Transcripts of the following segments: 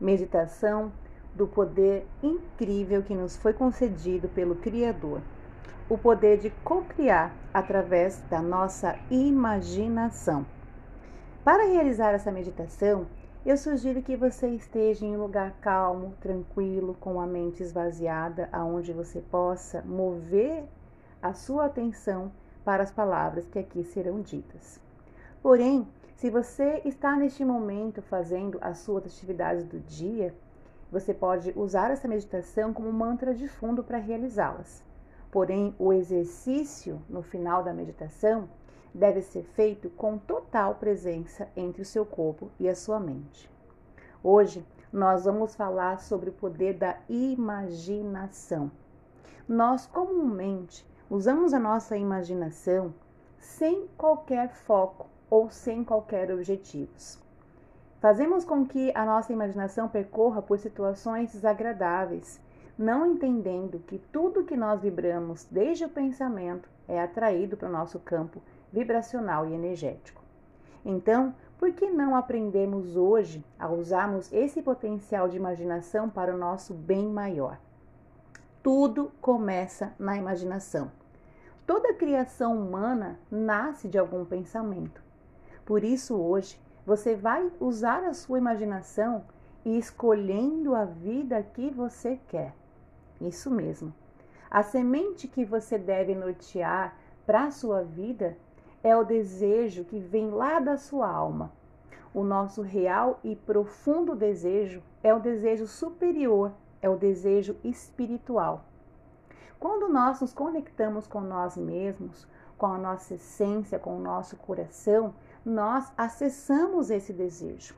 meditação do poder incrível que nos foi concedido pelo Criador, o poder de co-criar através da nossa imaginação. Para realizar essa meditação, eu sugiro que você esteja em um lugar calmo, tranquilo, com a mente esvaziada, aonde você possa mover a sua atenção para as palavras que aqui serão ditas. Porém, se você está neste momento fazendo as suas atividades do dia, você pode usar essa meditação como mantra de fundo para realizá-las. Porém, o exercício no final da meditação deve ser feito com total presença entre o seu corpo e a sua mente. Hoje, nós vamos falar sobre o poder da imaginação. Nós comumente usamos a nossa imaginação sem qualquer foco ou sem qualquer objetivos. Fazemos com que a nossa imaginação percorra por situações desagradáveis, não entendendo que tudo que nós vibramos desde o pensamento é atraído para o nosso campo vibracional e energético. Então, por que não aprendemos hoje a usarmos esse potencial de imaginação para o nosso bem maior? Tudo começa na imaginação. Toda criação humana nasce de algum pensamento. Por isso, hoje, você vai usar a sua imaginação e escolhendo a vida que você quer. Isso mesmo. A semente que você deve nortear para a sua vida é o desejo que vem lá da sua alma. O nosso real e profundo desejo é o desejo superior, é o desejo espiritual. Quando nós nos conectamos com nós mesmos, com a nossa essência, com o nosso coração, nós acessamos esse desejo.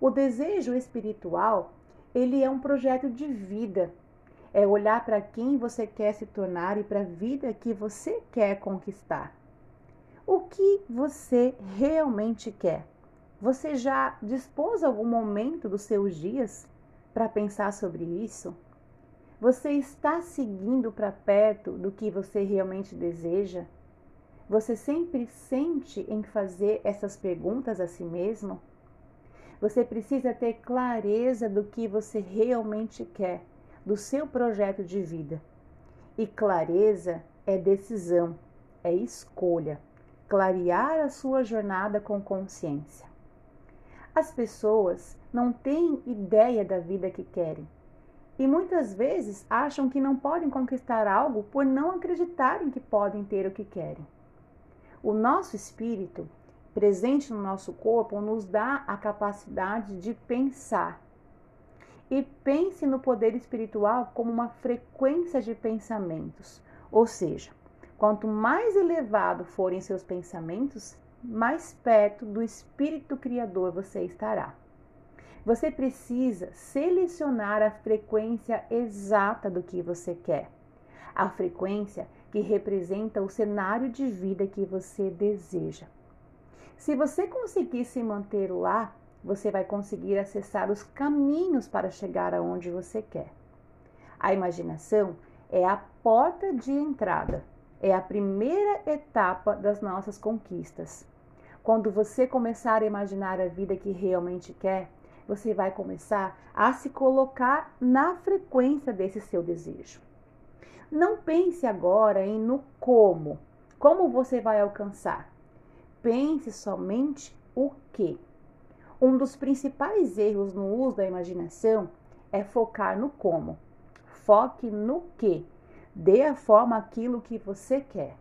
O desejo espiritual, ele é um projeto de vida. É olhar para quem você quer se tornar e para a vida que você quer conquistar. O que você realmente quer? Você já dispôs algum momento dos seus dias para pensar sobre isso? Você está seguindo para perto do que você realmente deseja? Você sempre sente em fazer essas perguntas a si mesmo? Você precisa ter clareza do que você realmente quer, do seu projeto de vida. E clareza é decisão, é escolha, clarear a sua jornada com consciência. As pessoas não têm ideia da vida que querem e muitas vezes acham que não podem conquistar algo por não acreditarem que podem ter o que querem. O nosso espírito, presente no nosso corpo, nos dá a capacidade de pensar. E pense no poder espiritual como uma frequência de pensamentos. Ou seja, quanto mais elevado forem seus pensamentos, mais perto do espírito criador você estará. Você precisa selecionar a frequência exata do que você quer. A frequência que representa o cenário de vida que você deseja. Se você conseguir se manter lá, você vai conseguir acessar os caminhos para chegar aonde você quer. A imaginação é a porta de entrada, é a primeira etapa das nossas conquistas. Quando você começar a imaginar a vida que realmente quer, você vai começar a se colocar na frequência desse seu desejo. Não pense agora em no como, como você vai alcançar. Pense somente o que. Um dos principais erros no uso da imaginação é focar no como. Foque no que. Dê a forma aquilo que você quer.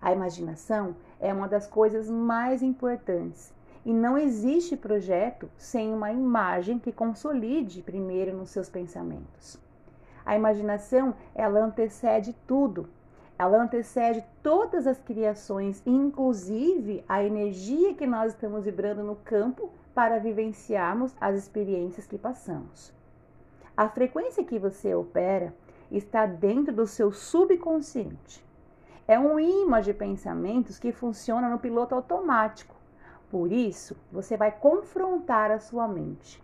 A imaginação é uma das coisas mais importantes e não existe projeto sem uma imagem que consolide primeiro nos seus pensamentos. A imaginação, ela antecede tudo. Ela antecede todas as criações, inclusive a energia que nós estamos vibrando no campo para vivenciarmos as experiências que passamos. A frequência que você opera está dentro do seu subconsciente. É um imã de pensamentos que funciona no piloto automático. Por isso, você vai confrontar a sua mente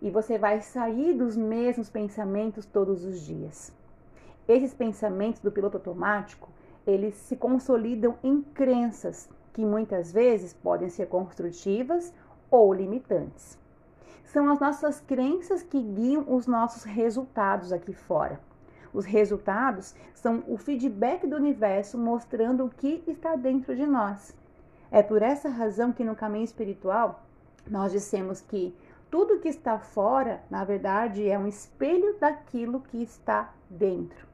e você vai sair dos mesmos pensamentos todos os dias. Esses pensamentos do piloto automático, eles se consolidam em crenças que muitas vezes podem ser construtivas ou limitantes. São as nossas crenças que guiam os nossos resultados aqui fora. Os resultados são o feedback do universo mostrando o que está dentro de nós. É por essa razão que no caminho espiritual nós dissemos que tudo que está fora, na verdade, é um espelho daquilo que está dentro.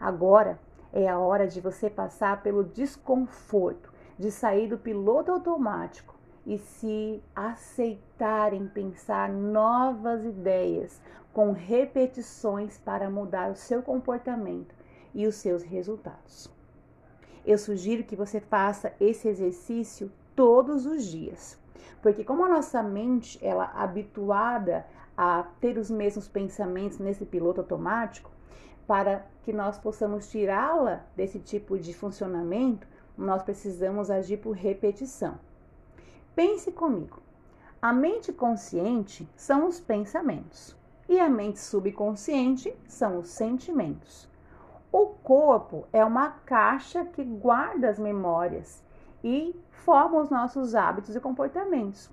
Agora é a hora de você passar pelo desconforto, de sair do piloto automático e se aceitar em pensar novas ideias com repetições para mudar o seu comportamento e os seus resultados. Eu sugiro que você faça esse exercício todos os dias, porque como a nossa mente ela é habituada a ter os mesmos pensamentos nesse piloto automático, para que nós possamos tirá-la desse tipo de funcionamento, nós precisamos agir por repetição. Pense comigo. A mente consciente são os pensamentos e a mente subconsciente são os sentimentos. O corpo é uma caixa que guarda as memórias e forma os nossos hábitos e comportamentos.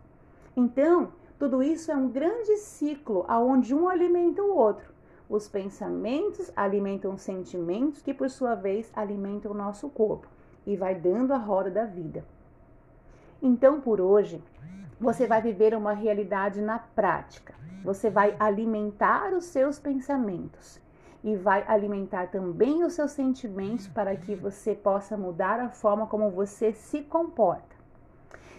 Então, tudo isso é um grande ciclo onde um alimenta o outro. Os pensamentos alimentam os sentimentos, que por sua vez alimentam o nosso corpo e vai dando a roda da vida. Então, por hoje, você vai viver uma realidade na prática. Você vai alimentar os seus pensamentos e vai alimentar também os seus sentimentos para que você possa mudar a forma como você se comporta.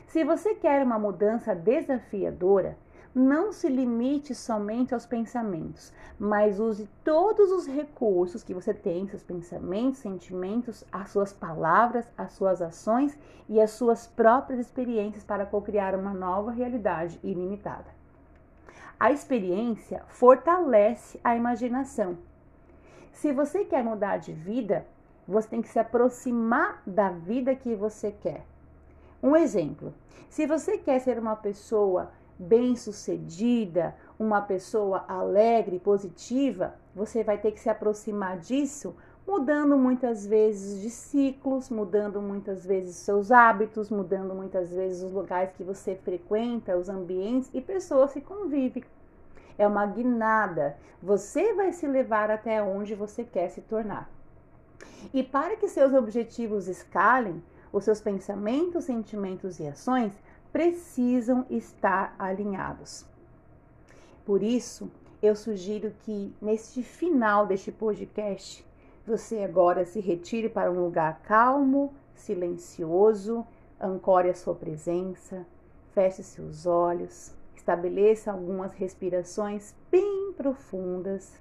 Se você quer uma mudança desafiadora, não se limite somente aos pensamentos, mas use todos os recursos que você tem, seus pensamentos, sentimentos, as suas palavras, as suas ações e as suas próprias experiências para co-criar uma nova realidade ilimitada. A experiência fortalece a imaginação. Se você quer mudar de vida, você tem que se aproximar da vida que você quer. Um exemplo: se você quer ser uma pessoa bem-sucedida, uma pessoa alegre, positiva, você vai ter que se aproximar disso mudando muitas vezes de ciclos, mudando muitas vezes seus hábitos, mudando muitas vezes os lugares que você frequenta, os ambientes e pessoas que convivem. É uma guinada. Você vai se levar até onde você quer se tornar. E para que seus objetivos escalem, os seus pensamentos, sentimentos e ações precisam estar alinhados. Por isso, eu sugiro que neste final deste podcast, você agora se retire para um lugar calmo, silencioso, ancore a sua presença, feche seus olhos, estabeleça algumas respirações bem profundas.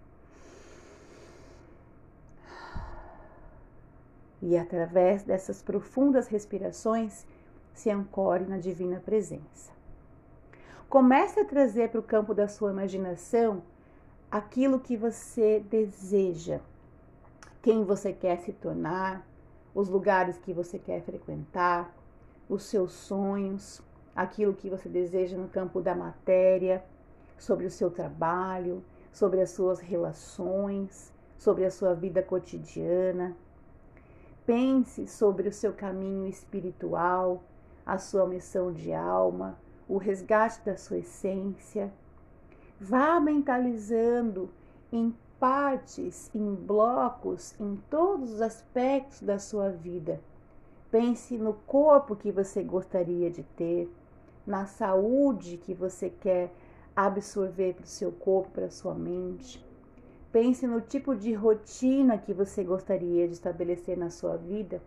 E através dessas profundas respirações, se ancore na divina presença. Comece a trazer para o campo da sua imaginação aquilo que você deseja, quem você quer se tornar, os lugares que você quer frequentar, os seus sonhos, aquilo que você deseja no campo da matéria, sobre o seu trabalho, sobre as suas relações, sobre a sua vida cotidiana. Pense sobre o seu caminho espiritual, a sua missão de alma, o resgate da sua essência. Vá mentalizando em partes, em blocos, em todos os aspectos da sua vida. Pense no corpo que você gostaria de ter, na saúde que você quer absorver para o seu corpo, para a sua mente. Pense no tipo de rotina que você gostaria de estabelecer na sua vida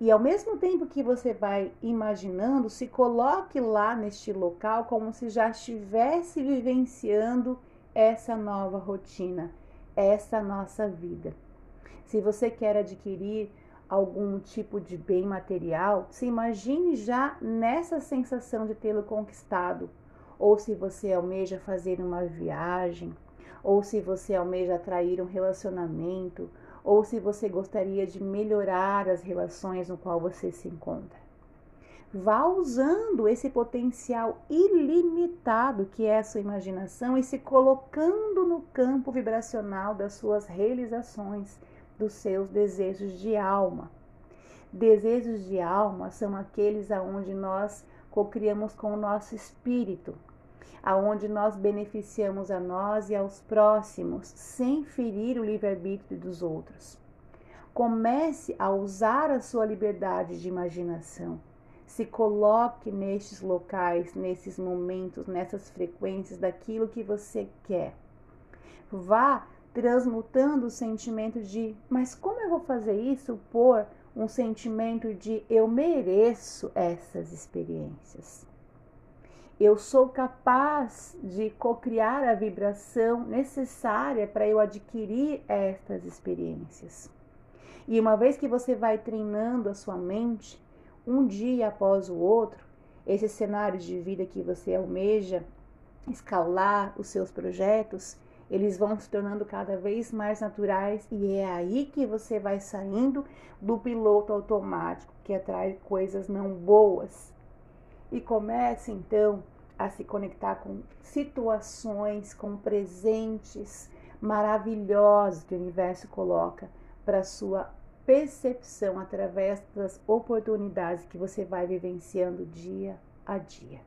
e ao mesmo tempo que você vai imaginando, se coloque lá neste local como se já estivesse vivenciando essa nova rotina, essa nossa vida. Se você quer adquirir algum tipo de bem material, se imagine já nessa sensação de tê-lo conquistado. Ou se você almeja fazer uma viagem, ou se você almeja atrair um relacionamento, ou se você gostaria de melhorar as relações no qual você se encontra. Vá usando esse potencial ilimitado que é a sua imaginação e se colocando no campo vibracional das suas realizações, dos seus desejos de alma. Desejos de alma são aqueles aonde nós cocriamos com o nosso espírito. aonde nós beneficiamos a nós e aos próximos sem ferir o livre-arbítrio dos outros. Comece a usar a sua liberdade de imaginação. Se coloque nestes locais, nesses momentos, nessas frequências daquilo que você quer. Vá transmutando o sentimento de, mas como eu vou fazer isso por um sentimento de eu mereço essas experiências. Eu sou capaz de co-criar a vibração necessária para eu adquirir estas experiências. E uma vez que você vai treinando a sua mente, um dia após o outro, esses cenários de vida que você almeja escalar os seus projetos, eles vão se tornando cada vez mais naturais e é aí que você vai saindo do piloto automático que atrai coisas não boas e comece então a se conectar com situações, com presentes maravilhosos que o universo coloca para sua percepção através das oportunidades que você vai vivenciando dia a dia.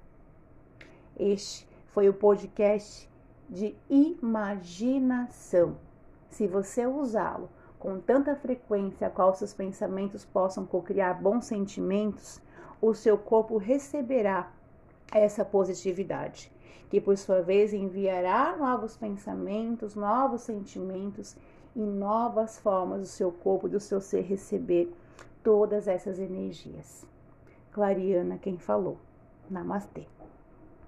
Este foi o podcast de imaginação. Se você usá-lo com tanta frequência a qual seus pensamentos possam cocriar bons sentimentos, o seu corpo receberá essa positividade, que por sua vez enviará novos pensamentos, novos sentimentos e novas formas do seu corpo, do seu ser receber todas essas energias. Clariana, quem falou. Namastê.